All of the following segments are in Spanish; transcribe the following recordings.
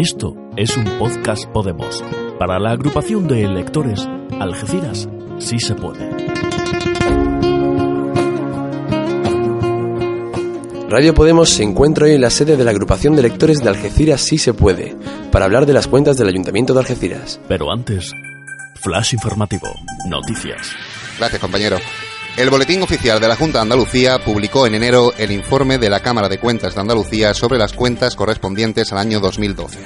Esto es un podcast Podemos. Para la agrupación de electores, Algeciras sí se puede. Radio Podemos se encuentra hoy en la sede de la agrupación de electores de Algeciras sí se puede, para hablar de las cuentas del Ayuntamiento de Algeciras. Pero antes, flash informativo, noticias. Gracias, compañero. El Boletín Oficial de la Junta de Andalucía publicó en enero el informe de la Cámara de Cuentas de Andalucía sobre las cuentas correspondientes al año 2012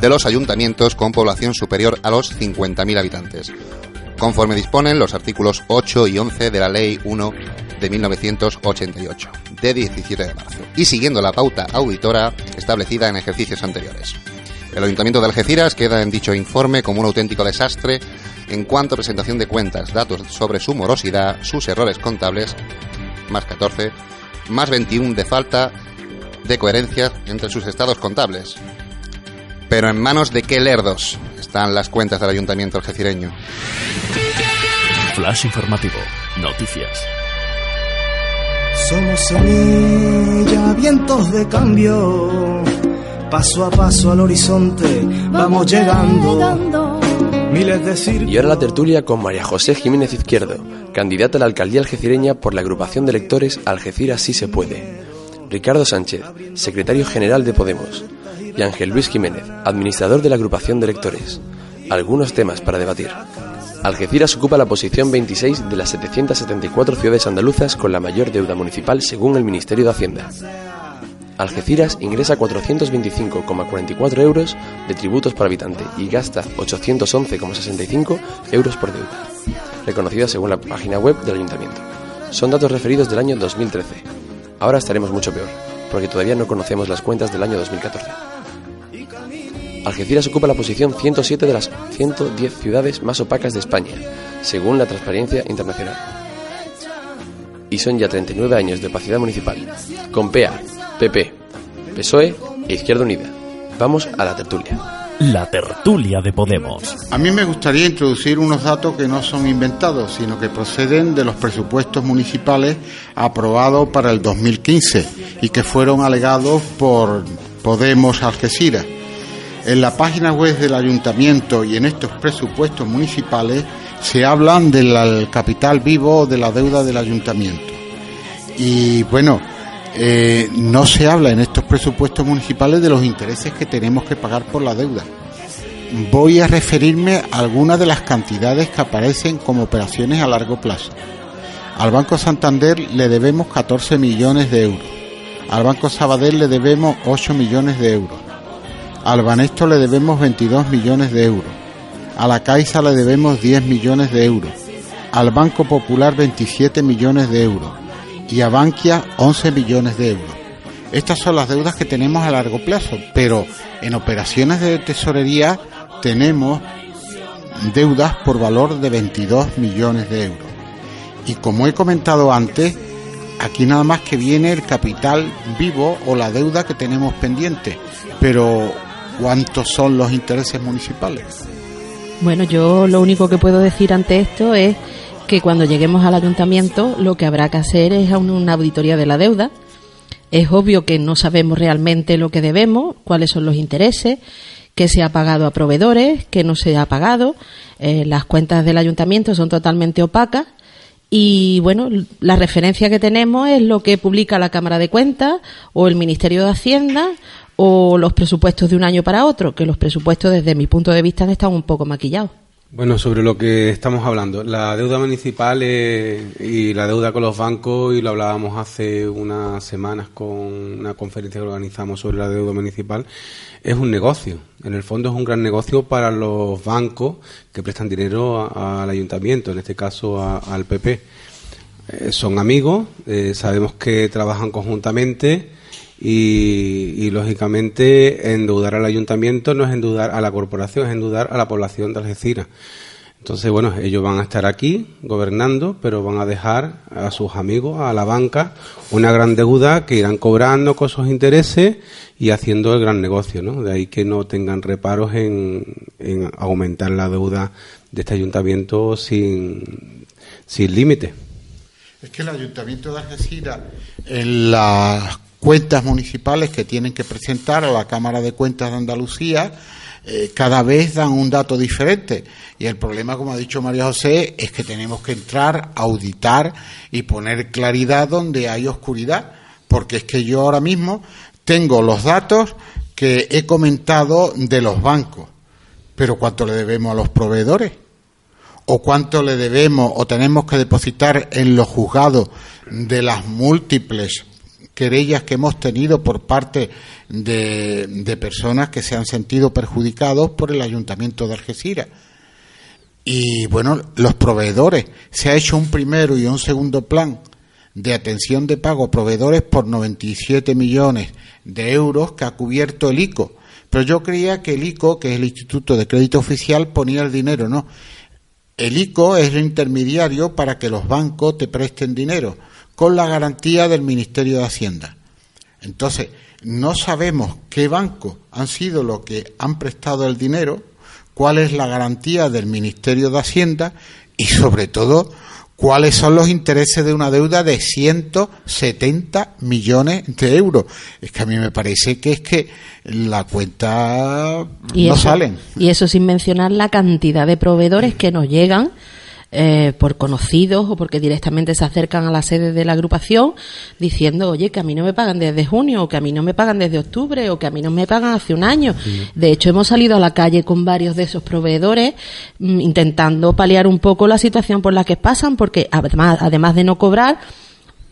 de los ayuntamientos con población superior a los 50.000 habitantes, conforme disponen los artículos 8 y 11 de la Ley 1 de 1988, de 17 de marzo, y siguiendo la pauta auditora establecida en ejercicios anteriores. El Ayuntamiento de Algeciras queda en dicho informe como un auténtico desastre en cuanto a presentación de cuentas, datos sobre su morosidad, sus errores contables, más 14, más 21 de falta de coherencia entre sus estados contables. Pero en manos de qué lerdos están las cuentas del ayuntamiento algecireño. Flash informativo, noticias. Somos semilla, vientos de cambio. Paso a paso al horizonte vamos llegando. Y ahora la tertulia con María José Jiménez Izquierdo, candidata a la alcaldía algecireña por la agrupación de electores Algeciras sí se puede. Ricardo Sánchez, secretario general de Podemos. Y Ángel Luis Jiménez, administrador de la agrupación de electores. Algunos temas para debatir. Algeciras ocupa la posición 26 de las 774 ciudades andaluzas con la mayor deuda municipal según el Ministerio de Hacienda. Algeciras ingresa 425,44 euros de tributos por habitante y gasta 811,65 euros por deuda, reconocida según la página web del ayuntamiento. Son datos referidos del año 2013. Ahora estaremos mucho peor, porque todavía no conocemos las cuentas del año 2014. Algeciras ocupa la posición 107 de las 110 ciudades más opacas de España, según la Transparencia Internacional. Y son ya 39 años de opacidad municipal, con PA, PP, PSOE e Izquierda Unida. Vamos a la tertulia. La tertulia de Podemos. A mí me gustaría introducir unos datos que no son inventados, sino que proceden de los presupuestos municipales aprobados para el 2015 y que fueron alegados por Podemos Algeciras. En la página web del ayuntamiento y en estos presupuestos municipales se hablan del capital vivo de la deuda del ayuntamiento. Y bueno, eh, no se habla en estos presupuestos municipales de los intereses que tenemos que pagar por la deuda. Voy a referirme a algunas de las cantidades que aparecen como operaciones a largo plazo. Al Banco Santander le debemos 14 millones de euros. Al Banco Sabadell le debemos 8 millones de euros. Al Banesto le debemos 22 millones de euros. A la Caixa le debemos 10 millones de euros. Al Banco Popular 27 millones de euros. Y a Bankia 11 millones de euros. Estas son las deudas que tenemos a largo plazo, pero en operaciones de tesorería tenemos deudas por valor de 22 millones de euros. Y como he comentado antes, aquí nada más que viene el capital vivo o la deuda que tenemos pendiente, pero ¿cuántos son los intereses municipales? Bueno, yo lo único que puedo decir ante esto es que cuando lleguemos al ayuntamiento lo que habrá que hacer es una auditoría de la deuda. Es obvio que no sabemos realmente lo que debemos, cuáles son los intereses, qué se ha pagado a proveedores, qué no se ha pagado. Eh, las cuentas del ayuntamiento son totalmente opacas y bueno, la referencia que tenemos es lo que publica la Cámara de Cuentas o el Ministerio de Hacienda o los presupuestos de un año para otro, que los presupuestos desde mi punto de vista están un poco maquillados. Bueno, sobre lo que estamos hablando, la deuda municipal eh, y la deuda con los bancos, y lo hablábamos hace unas semanas con una conferencia que organizamos sobre la deuda municipal, es un negocio. En el fondo es un gran negocio para los bancos que prestan dinero al ayuntamiento, en este caso al PP. Eh, son amigos, eh, sabemos que trabajan conjuntamente y, lógicamente endeudar al ayuntamiento no es endeudar a la corporación, es endeudar a la población de Algeciras. Entonces, bueno, ellos van a estar aquí gobernando, pero van a dejar a sus amigos, a la banca, una gran deuda que irán cobrando con sus intereses y haciendo el gran negocio, ¿no? De ahí que no tengan reparos en, en aumentar la deuda de este ayuntamiento sin, sin límite. Es que el ayuntamiento de Algeciras, en las cuentas municipales que tienen que presentar a la Cámara de Cuentas de Andalucía, eh, cada vez dan un dato diferente. Y el problema, como ha dicho María José, es que tenemos que entrar, auditar y poner claridad donde hay oscuridad. Porque es que yo ahora mismo tengo los datos que he comentado de los bancos. Pero ¿cuánto le debemos a los proveedores? ¿O cuánto le debemos o tenemos que depositar en los juzgados de las múltiples querellas que hemos tenido por parte de, personas que se han sentido perjudicados por el ayuntamiento de Algeciras. Y bueno, los proveedores, se ha hecho un primero y un segundo plan de atención de pago a proveedores por 97 millones de euros que ha cubierto el ICO. Pero yo creía que el ICO, que es el Instituto de Crédito Oficial, ponía el dinero, no. El ICO es el intermediario para que los bancos te presten dinero con la garantía del Ministerio de Hacienda. Entonces, no sabemos qué bancos han sido los que han prestado el dinero, cuál es la garantía del Ministerio de Hacienda y, sobre todo, cuáles son los intereses de una deuda de 170 millones de euros. Es que a mí me parece que es que la cuenta no salen. Y eso sin mencionar la cantidad de proveedores que nos llegan eh, por conocidos o porque directamente se acercan a la sede de la agrupación diciendo, oye, que a mí no me pagan desde junio, o que a mí no me pagan desde octubre, o que a mí no me pagan hace un año. De hecho, hemos salido a la calle con varios de esos proveedores mm, intentando paliar un poco la situación por la que pasan, porque además, además de no cobrar,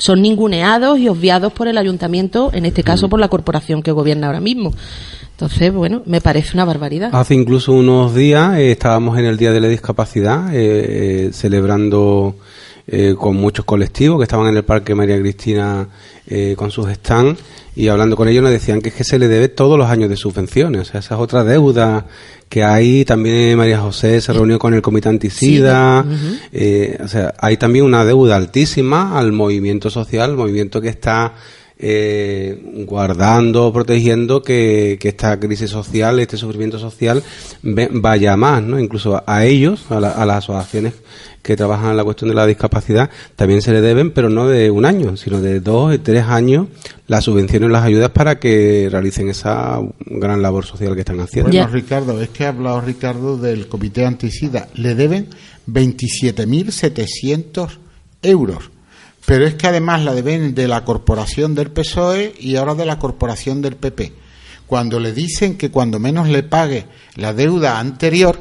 son ninguneados y obviados por el ayuntamiento, en este caso por la corporación que gobierna ahora mismo. Entonces, bueno, me parece una barbaridad. Hace incluso unos días eh, estábamos en el Día de la Discapacidad eh, eh, celebrando con muchos colectivos que estaban en el Parque María Cristina con sus stands y hablando con ellos nos decían que es que se le debe todos los años de subvenciones. O sea, esa es otra deuda que hay. También María José se reunió con el Comité Anticida. o sea, hay también una deuda altísima al movimiento social, movimiento que está eh, guardando, protegiendo que, esta crisis social, este sufrimiento social vaya más, ¿no? Incluso a ellos, a, las asociaciones que trabajan en la cuestión de la discapacidad, también se le deben, pero no de un año, sino de dos, tres años, las subvenciones, las ayudas para que realicen esa gran labor social que están haciendo. Bueno, Ricardo, es que ha hablado Ricardo del Comité Anticida. Le deben 27.700 euros pero es que además la deben de la corporación del PSOE y ahora de la corporación del PP. Cuando le dicen que cuando menos le pague la deuda anterior,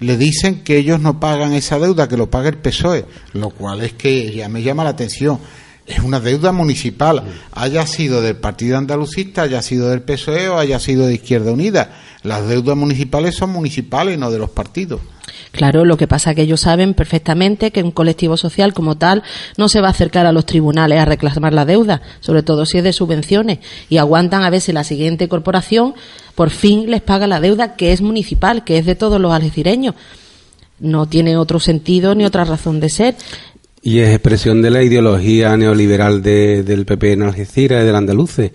le dicen que ellos no pagan esa deuda, que lo pague el PSOE, lo cual es que ya me llama la atención. Es una deuda municipal, haya sido del Partido Andalucista, haya sido del PSOE o haya sido de Izquierda Unida. Las deudas municipales son municipales, no de los partidos. Claro, lo que pasa es que ellos saben perfectamente que un colectivo social como tal no se va a acercar a los tribunales a reclamar la deuda, sobre todo si es de subvenciones, y aguantan a ver si la siguiente corporación por fin les paga la deuda que es municipal, que es de todos los algecireños. No tiene otro sentido ni otra razón de ser. Y es expresión de la ideología neoliberal del PP en Algeciras y del andaluce,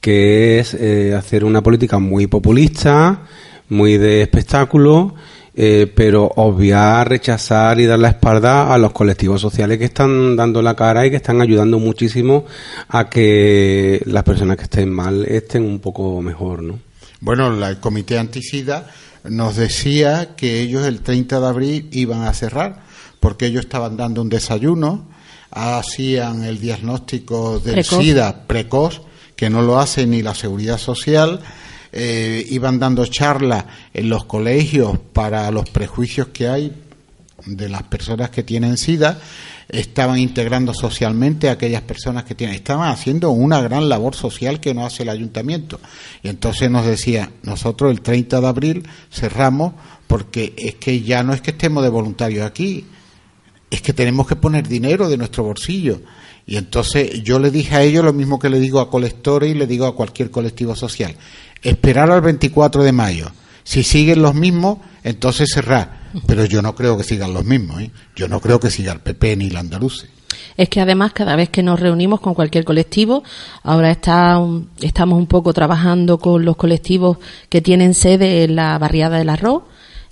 que es eh, hacer una política muy populista, muy de espectáculo, eh, pero obviar, rechazar y dar la espalda a los colectivos sociales que están dando la cara y que están ayudando muchísimo a que las personas que estén mal estén un poco mejor, ¿no? Bueno, el Comité Anticida nos decía que ellos el 30 de abril iban a cerrar porque ellos estaban dando un desayuno, hacían el diagnóstico del SIDA precoz, que no lo hace ni la Seguridad Social, eh, iban dando charlas en los colegios para los prejuicios que hay de las personas que tienen SIDA, estaban integrando socialmente a aquellas personas que tienen, estaban haciendo una gran labor social que no hace el ayuntamiento. Y entonces nos decía, nosotros el 30 de abril cerramos porque es que ya no es que estemos de voluntarios aquí, es que tenemos que poner dinero de nuestro bolsillo. Y entonces yo le dije a ellos lo mismo que le digo a colectores y le digo a cualquier colectivo social esperar al 24 de mayo. Si siguen los mismos, entonces cerrar. Pero yo no creo que sigan los mismos. ¿eh? Yo no creo que siga el PP ni el andaluz. Es que además cada vez que nos reunimos con cualquier colectivo, ahora está, estamos un poco trabajando con los colectivos que tienen sede en la barriada del Arroz,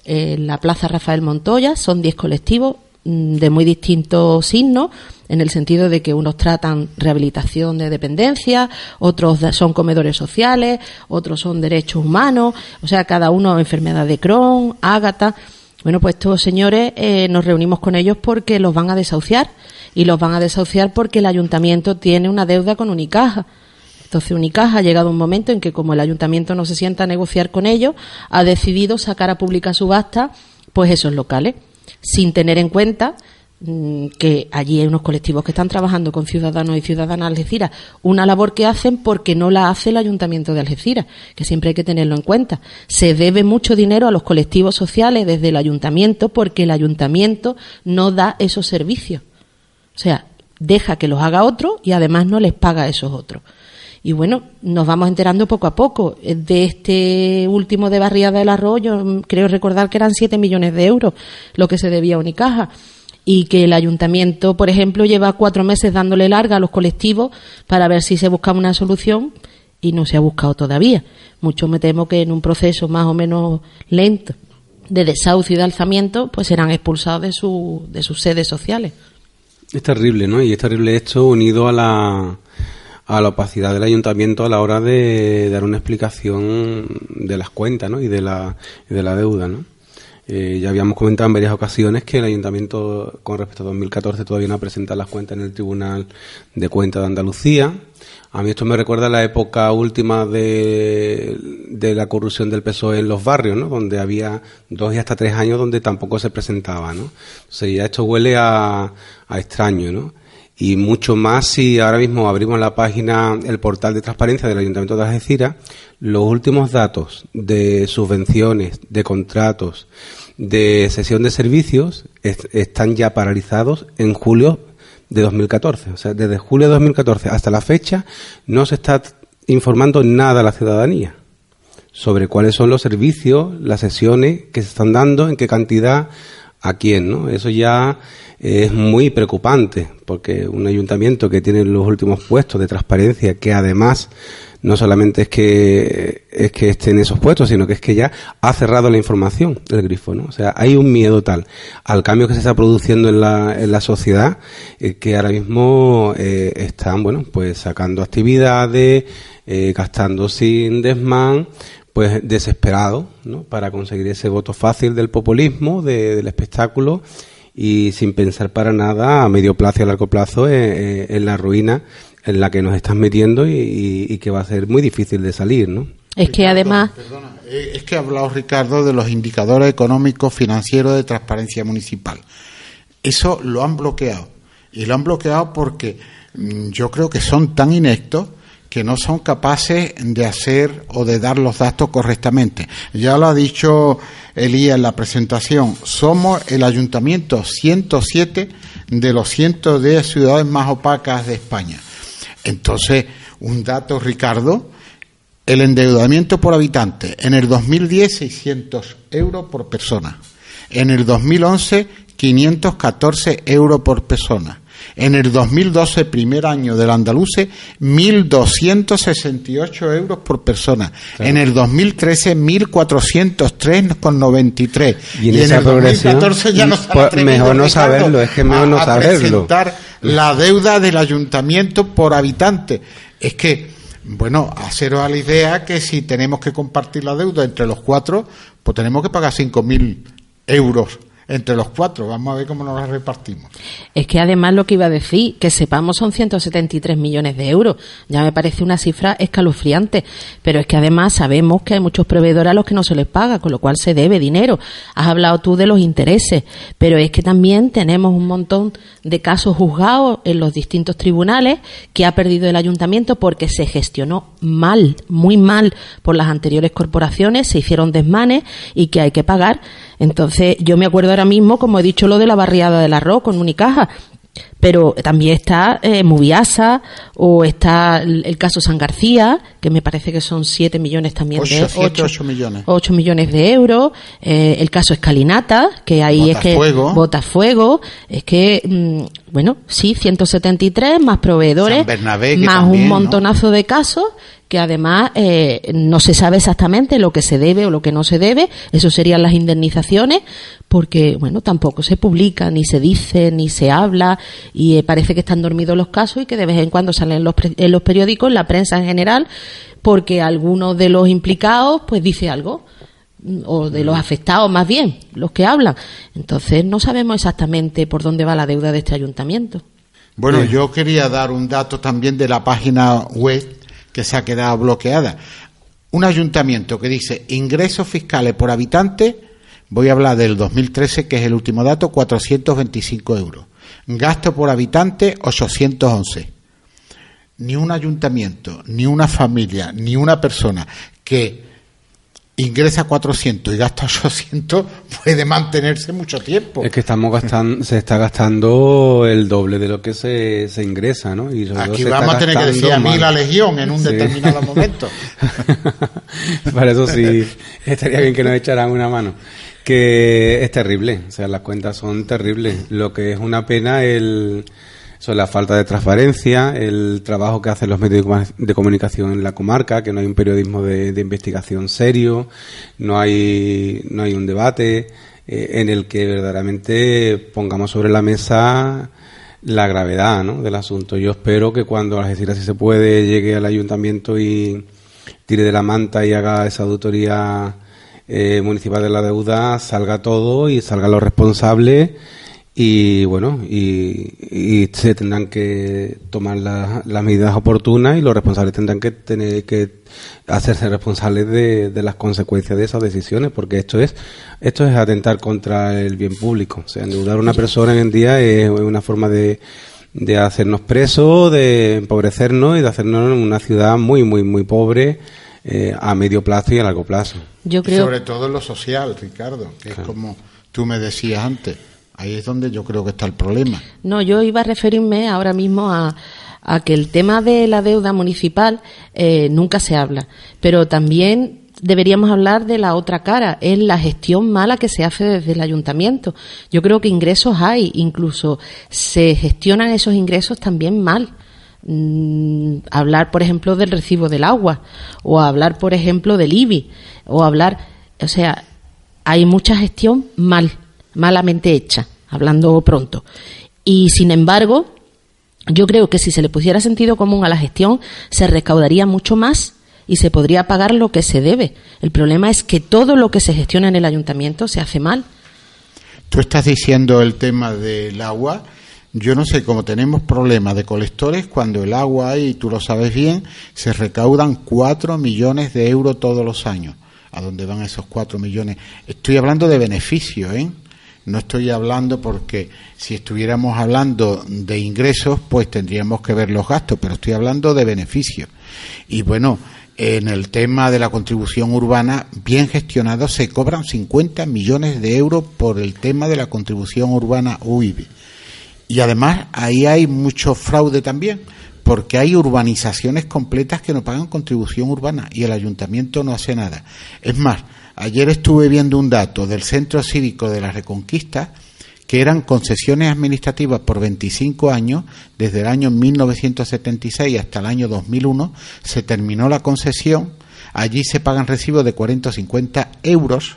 en la Plaza Rafael Montoya, son 10 colectivos, de muy distintos signos, en el sentido de que unos tratan rehabilitación de dependencia, otros son comedores sociales, otros son derechos humanos, o sea, cada uno enfermedad de Crohn, Ágata. Bueno, pues estos señores eh, nos reunimos con ellos porque los van a desahuciar y los van a desahuciar porque el ayuntamiento tiene una deuda con Unicaja. Entonces Unicaja ha llegado un momento en que como el ayuntamiento no se sienta a negociar con ellos, ha decidido sacar a pública subasta pues esos locales, sin tener en cuenta mm, que allí hay unos colectivos que están trabajando con ciudadanos y ciudadanas de Algeciras, una labor que hacen porque no la hace el Ayuntamiento de Algeciras, que siempre hay que tenerlo en cuenta. Se debe mucho dinero a los colectivos sociales desde el Ayuntamiento porque el Ayuntamiento no da esos servicios. O sea, deja que los haga otro y además no les paga a esos otros. Y bueno, nos vamos enterando poco a poco. De este último de Barriada del Arroyo, creo recordar que eran 7 millones de euros lo que se debía a Unicaja. Y que el ayuntamiento, por ejemplo, lleva cuatro meses dándole larga a los colectivos para ver si se buscaba una solución y no se ha buscado todavía. Mucho me temo que en un proceso más o menos lento de desahucio y de alzamiento, pues serán expulsados de, su, de sus sedes sociales. Es terrible, ¿no? Y es terrible esto unido a la a la opacidad del ayuntamiento a la hora de dar una explicación de las cuentas ¿no? y, de la, de la deuda. ¿no? Eh, ya habíamos comentado en varias ocasiones que el ayuntamiento con respecto a 2014 todavía no ha presentado las cuentas en el Tribunal de Cuentas de Andalucía. A mí esto me recuerda a la época última de, la corrupción del PSOE en los barrios, ¿no? donde había dos y hasta tres años donde tampoco se presentaba. ¿no? Sea, ya esto huele a extraño. ¿no? Y mucho más si ahora mismo abrimos la página, el portal de transparencia del Ayuntamiento de Algeciras, los últimos datos de subvenciones, de contratos, de sesión de servicios están ya paralizados en julio de 2014. O sea, desde julio de 2014 hasta la fecha no se está informando nada a la ciudadanía sobre cuáles son los servicios, las sesiones que se están dando, en qué cantidad, a quién, ¿no? Eso ya es muy preocupante, porque un ayuntamiento que tiene los últimos puestos de transparencia, que además no solamente es que es que esté en esos puestos, sino que es que ya ha cerrado la información del grifo, ¿no? O sea, hay un miedo tal al cambio que se está produciendo en la, en la sociedad eh, que ahora mismo eh, están, bueno, pues sacando actividades, eh, gastando sin desmán, pues desesperado, ¿no? Para conseguir ese voto fácil del populismo, del espectáculo y sin pensar para nada a medio plazo y a largo plazo en, la ruina en la que nos están metiendo y, que va a ser muy difícil de salir, ¿no? Es que además... Perdona, eh, es que ha hablado Ricardo de los indicadores económicos financieros de transparencia municipal. Eso lo han bloqueado. Y lo han bloqueado porque mm, yo creo que son tan inectos que no son capaces de hacer o de dar los datos correctamente. Ya lo ha dicho Elías en la presentación, somos el ayuntamiento 107 de los 110 ciudades más opacas de España. Entonces, un dato, Ricardo, el endeudamiento por habitante en el 2010 600 euros por persona, en el 2011 514 euros por persona en el 2012, primer año del andaluce, 1.268 euros por persona. En el 2013, 1.403,93. Y en, y en el 2014 ya no pues, Mejor no saberlo, es que mejor no saberlo. presentar la deuda del ayuntamiento por habitante. Es que, bueno, haceros a la idea que si tenemos que compartir la deuda entre los cuatro, pues tenemos que pagar 5.000 euros entre los cuatro. Vamos a ver cómo nos la repartimos. Es que además lo que iba a decir, que sepamos son 173 millones de euros. Ya me parece una cifra escalofriante. Pero es que además sabemos que hay muchos proveedores a los que no se les paga, con lo cual se debe dinero. Has hablado tú de los intereses, pero es que también tenemos un montón de casos juzgados en los distintos tribunales que ha perdido el ayuntamiento porque se gestionó mal, muy mal por las anteriores corporaciones, se hicieron desmanes y que hay que pagar entonces, yo me acuerdo ahora mismo, como he dicho, lo de la barriada del arroz con Unicaja, pero también está eh, Mubiasa o está el, caso San García, que me parece que son 7 millones también de 8, millones. 8 millones de euros, eh, el caso Escalinata, que ahí es que bota fuego, es que, mm, bueno, sí, 173 más proveedores, más un montonazo de casos que además eh, no se sabe exactamente lo que se debe o lo que no se debe, eso serían las indemnizaciones, porque bueno, tampoco se publica, ni se dice, ni se habla, y eh, parece que están dormidos los casos y que de vez en cuando salen en los, en los periódicos, en la prensa en general, porque alguno de los implicados pues dice algo o de los afectados más bien, los que hablan. Entonces no sabemos exactamente por dónde va la deuda de este ayuntamiento. Bueno, yo quería dar un dato también de la página web que se ha quedado bloqueada. Un ayuntamiento que dice ingresos fiscales por habitante, voy a hablar del 2013, que es el último dato, 425 euros. Gasto por habitante, 811. Ni un ayuntamiento, ni una familia, ni una persona que ingresa 400 y gasta 800 puede mantenerse mucho tiempo. Es que estamos gastando, se está gastando el doble de lo que se, se ingresa, ¿no? Y Aquí vamos a tener que decir a mí la legión en un determinado momento. Para eso sí, estaría bien que nos echaran una mano. Que es terrible, o sea, las cuentas son terribles. Lo que es una pena el son la falta de transparencia, el trabajo que hacen los medios de comunicación en la comarca, que no hay un periodismo de, investigación serio, no hay, no hay un debate eh, en el que verdaderamente pongamos sobre la mesa la gravedad ¿no? del asunto. Yo espero que cuando Algeciras, si se puede, llegue al ayuntamiento y tire de la manta y haga esa auditoría eh, municipal de la deuda, salga todo y salgan los responsables y bueno, y, se tendrán que tomar las medidas oportunas y los responsables tendrán que tener que hacerse responsables de, las consecuencias de esas decisiones, porque esto es esto es atentar contra el bien público. O sea, endeudar a una persona hoy en día es una forma de, de hacernos presos, de empobrecernos y de hacernos una ciudad muy, muy, muy pobre. Eh, a medio plazo y a largo plazo. Yo creo... Sobre todo en lo social, Ricardo, que es como tú me decías antes Ahí es donde yo creo que está el problema. No, yo iba a referirme ahora mismo a, que el tema de la deuda municipal eh, nunca se habla, pero también deberíamos hablar de la otra cara, es la gestión mala que se hace desde el ayuntamiento. Yo creo que ingresos hay, incluso se gestionan esos ingresos también mal. Mm, hablar, por ejemplo, del recibo del agua, o hablar, por ejemplo, del IBI, o hablar, o sea, hay mucha gestión mal malamente hecha, hablando pronto. Y sin embargo, yo creo que si se le pusiera sentido común a la gestión, se recaudaría mucho más y se podría pagar lo que se debe. El problema es que todo lo que se gestiona en el ayuntamiento se hace mal. Tú estás diciendo el tema del agua. Yo no sé cómo tenemos problemas de colectores cuando el agua, y tú lo sabes bien, se recaudan cuatro millones de euros todos los años. ¿A dónde van esos cuatro millones? Estoy hablando de beneficio, ¿eh? No estoy hablando porque si estuviéramos hablando de ingresos, pues tendríamos que ver los gastos, pero estoy hablando de beneficios. Y bueno, en el tema de la contribución urbana, bien gestionado, se cobran 50 millones de euros por el tema de la contribución urbana UIB. Y además ahí hay mucho fraude también, porque hay urbanizaciones completas que no pagan contribución urbana y el ayuntamiento no hace nada. Es más, Ayer estuve viendo un dato del Centro Cívico de la Reconquista que eran concesiones administrativas por 25 años, desde el año 1976 hasta el año 2001, se terminó la concesión, allí se pagan recibos de 40 o 50 euros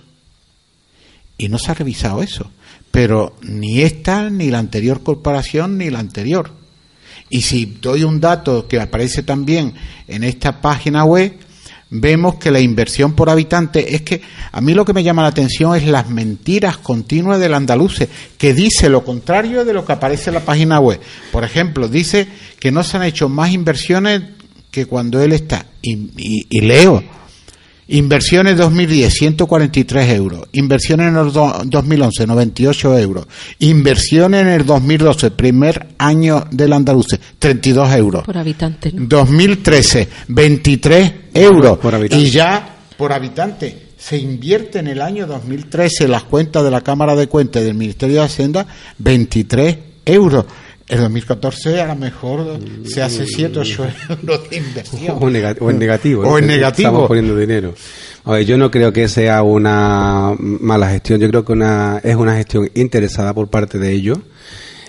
y no se ha revisado eso. Pero ni esta, ni la anterior corporación, ni la anterior. Y si doy un dato que aparece también en esta página web, vemos que la inversión por habitante es que a mí lo que me llama la atención es las mentiras continuas del andaluce, que dice lo contrario de lo que aparece en la página web. Por ejemplo, dice que no se han hecho más inversiones que cuando él está. Y, leo, Inversiones 2010, 143 euros. Inversiones en el 2011, 98 euros. Inversiones en el 2012, primer año del Andaluce, 32 euros. Por habitante. 2013, 23 euros. Y ya por habitante. Se invierte en el año 2013 en las cuentas de la Cámara de Cuentas y del Ministerio de Hacienda 23 euros. En 2014 a lo mejor se hace 7 o 8 euros de inversión. O, en negativo. O en negativo. Estamos poniendo dinero. yo no creo que sea una mala gestión. Yo creo que una, es una gestión interesada por parte de ellos.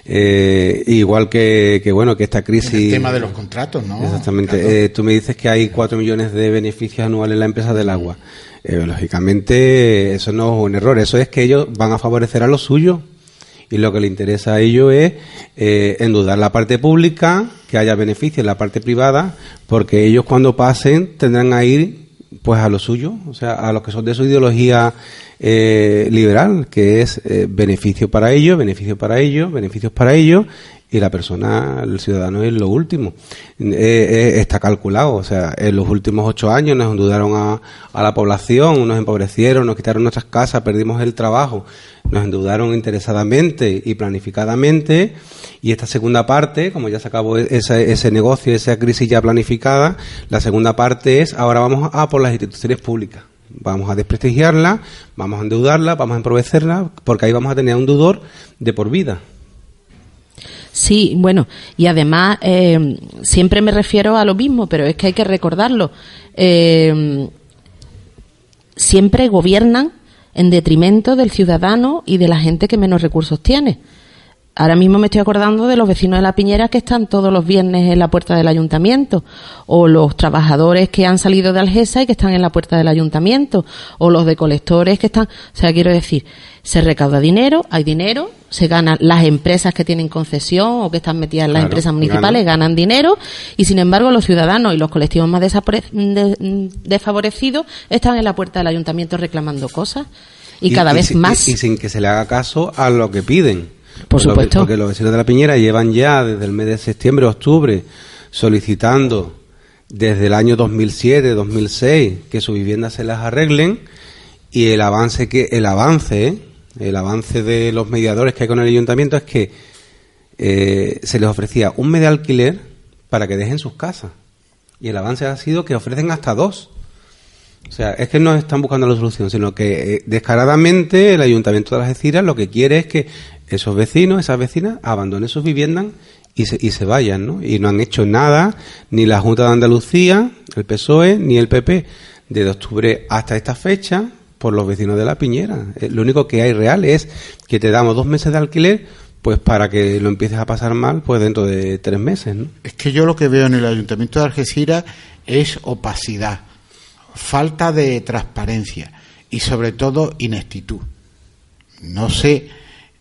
Eh, igual que, que, bueno, que esta crisis... El tema de los contratos, ¿no? Exactamente. Eh, tú me dices que hay 4 millones de beneficios anuales en la empresa del agua. Eh, lógicamente, eso no es un error. Eso es que ellos van a favorecer a los suyos. Y lo que le interesa a ellos es eh, endudar la parte pública, que haya beneficios en la parte privada, porque ellos cuando pasen tendrán a ir pues a lo suyo, o sea, a los que son de su ideología eh, liberal, que es eh, beneficio para ellos, beneficio para ellos, beneficios para ellos, y la persona, el ciudadano es lo último. Eh, está calculado, o sea, en los últimos ocho años nos endeudaron a, a, la población, nos empobrecieron, nos quitaron nuestras casas, perdimos el trabajo, nos endeudaron interesadamente y planificadamente, y esta segunda parte, como ya se acabó ese, ese negocio, esa crisis ya planificada, la segunda parte es ahora vamos a por las instituciones públicas vamos a desprestigiarla, vamos a endeudarla, vamos a empobrecerla, porque ahí vamos a tener un deudor de por vida. Sí, bueno, y además eh, siempre me refiero a lo mismo, pero es que hay que recordarlo. Eh, siempre gobiernan en detrimento del ciudadano y de la gente que menos recursos tiene. Ahora mismo me estoy acordando de los vecinos de la Piñera que están todos los viernes en la puerta del ayuntamiento, o los trabajadores que han salido de Algesa y que están en la puerta del ayuntamiento, o los de colectores que están. O sea, quiero decir, se recauda dinero, hay dinero, se ganan las empresas que tienen concesión o que están metidas en las empresas municipales, ganan dinero, y sin embargo los ciudadanos y los colectivos más desfavorecidos están en la puerta del ayuntamiento reclamando cosas. Y, cada vez más. y sin que se le haga caso a lo que piden. Por supuesto. porque los vecinos de la Piñera llevan ya desde el mes de septiembre, octubre, solicitando desde el año 2007, 2006 que sus viviendas se las arreglen y el avance que el avance, el avance de los mediadores que hay con el ayuntamiento es que eh, se les ofrecía un mes de alquiler para que dejen sus casas y el avance ha sido que ofrecen hasta dos. O sea, es que no están buscando la solución, sino que eh, descaradamente el Ayuntamiento de Algeciras lo que quiere es que esos vecinos, esas vecinas, abandonen sus viviendas y se, y se vayan, ¿no? Y no han hecho nada, ni la Junta de Andalucía, el PSOE, ni el PP, desde octubre hasta esta fecha, por los vecinos de la Piñera. Eh, lo único que hay real es que te damos dos meses de alquiler, pues para que lo empieces a pasar mal, pues dentro de tres meses, ¿no? Es que yo lo que veo en el Ayuntamiento de Algeciras es opacidad, falta de transparencia y sobre todo ineptitud. No sé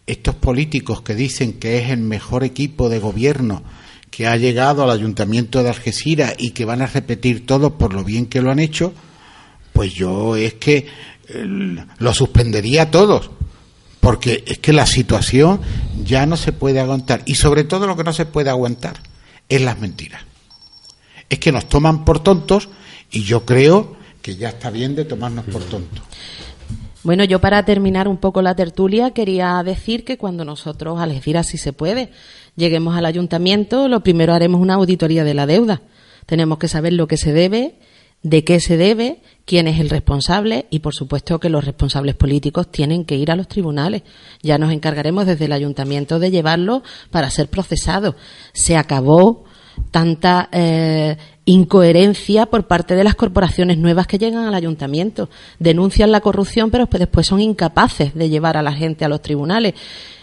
estos políticos que dicen que es el mejor equipo de gobierno que ha llegado al ayuntamiento de Algeciras y que van a repetir todo por lo bien que lo han hecho, pues yo es que lo suspendería a todos, porque es que la situación ya no se puede aguantar y sobre todo lo que no se puede aguantar es las mentiras. Es que nos toman por tontos y yo creo que ya está bien de tomarnos por tontos. Bueno, yo para terminar un poco la tertulia quería decir que cuando nosotros, al decir así se puede, lleguemos al ayuntamiento, lo primero haremos una auditoría de la deuda. Tenemos que saber lo que se debe, de qué se debe, quién es el responsable y, por supuesto, que los responsables políticos tienen que ir a los tribunales. Ya nos encargaremos desde el ayuntamiento de llevarlo para ser procesado. Se acabó tanta eh, incoherencia por parte de las corporaciones nuevas que llegan al ayuntamiento. Denuncian la corrupción, pero después son incapaces de llevar a la gente a los tribunales.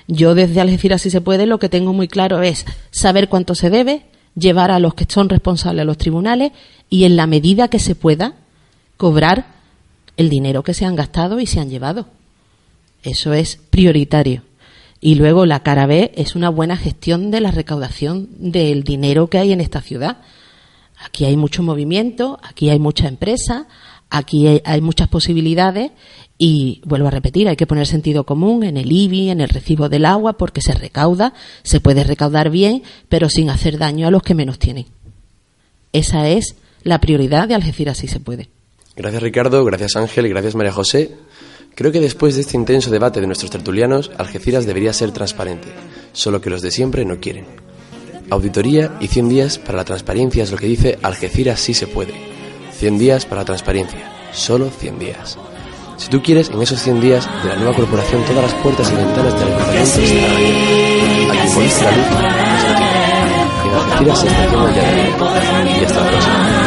Yo desde Algeciras, si se puede, lo que tengo muy claro es saber cuánto se debe, llevar a los que son responsables a los tribunales y en la medida que se pueda cobrar el dinero que se han gastado y se han llevado. Eso es prioritario. Y luego la cara B es una buena gestión de la recaudación del dinero que hay en esta ciudad. Aquí hay mucho movimiento, aquí hay mucha empresa, aquí hay, muchas posibilidades y vuelvo a repetir, hay que poner sentido común en el IBI, en el recibo del agua, porque se recauda, se puede recaudar bien, pero sin hacer daño a los que menos tienen. Esa es la prioridad de Algeciras si se puede. Gracias Ricardo, gracias Ángel y gracias María José. Creo que después de este intenso debate de nuestros tertulianos, Algeciras debería ser transparente, solo que los de siempre no quieren. Auditoría y 100 días para la transparencia es lo que dice Algeciras sí se puede. 100 días para la transparencia, solo 100 días. Si tú quieres, en esos 100 días de la nueva corporación todas las puertas y ventanas del ayuntamiento estarán abiertas. Aquí la luz, En Algeciras se está haciendo ya de Y hasta la próxima.